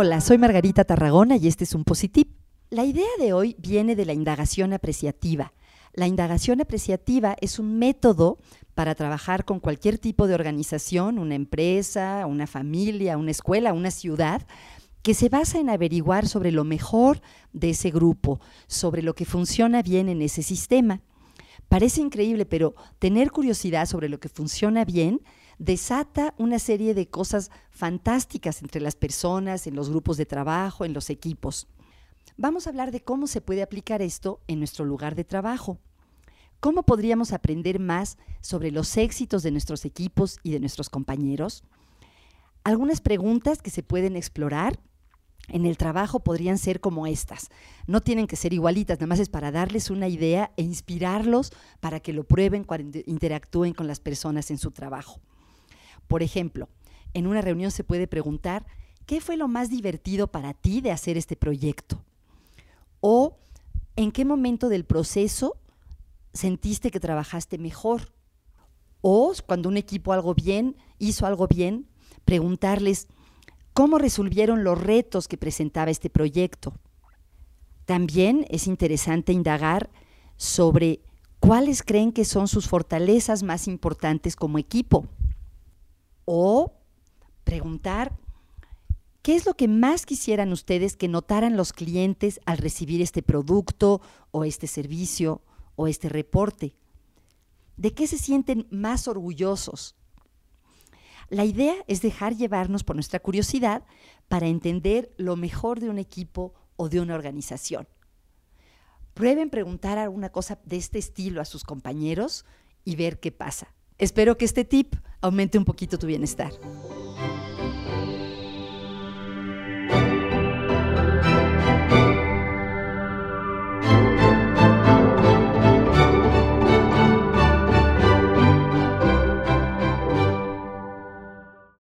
Hola, soy Margarita Tarragona y este es un Positip. La idea de hoy viene de la indagación apreciativa. La indagación apreciativa es un método para trabajar con cualquier tipo de organización, una empresa, una familia, una escuela, una ciudad, que se basa en averiguar sobre lo mejor de ese grupo, sobre lo que funciona bien en ese sistema. Parece increíble, pero tener curiosidad sobre lo que funciona bien desata una serie de cosas fantásticas entre las personas, en los grupos de trabajo, en los equipos. Vamos a hablar de cómo se puede aplicar esto en nuestro lugar de trabajo. ¿Cómo podríamos aprender más sobre los éxitos de nuestros equipos y de nuestros compañeros? Algunas preguntas que se pueden explorar en el trabajo podrían ser como estas. No tienen que ser igualitas, nada más es para darles una idea e inspirarlos para que lo prueben cuando interactúen con las personas en su trabajo. Por ejemplo, en una reunión se puede preguntar, ¿qué fue lo más divertido para ti de hacer este proyecto? O, ¿en qué momento del proceso sentiste que trabajaste mejor? O, cuando un equipo algo bien, hizo algo bien, preguntarles, ¿cómo resolvieron los retos que presentaba este proyecto? También es interesante indagar sobre cuáles creen que son sus fortalezas más importantes como equipo. O preguntar, ¿qué es lo que más quisieran ustedes que notaran los clientes al recibir este producto o este servicio o este reporte? ¿De qué se sienten más orgullosos? La idea es dejar llevarnos por nuestra curiosidad para entender lo mejor de un equipo o de una organización. Prueben preguntar alguna cosa de este estilo a sus compañeros y ver qué pasa. Espero que este tip aumente un poquito tu bienestar.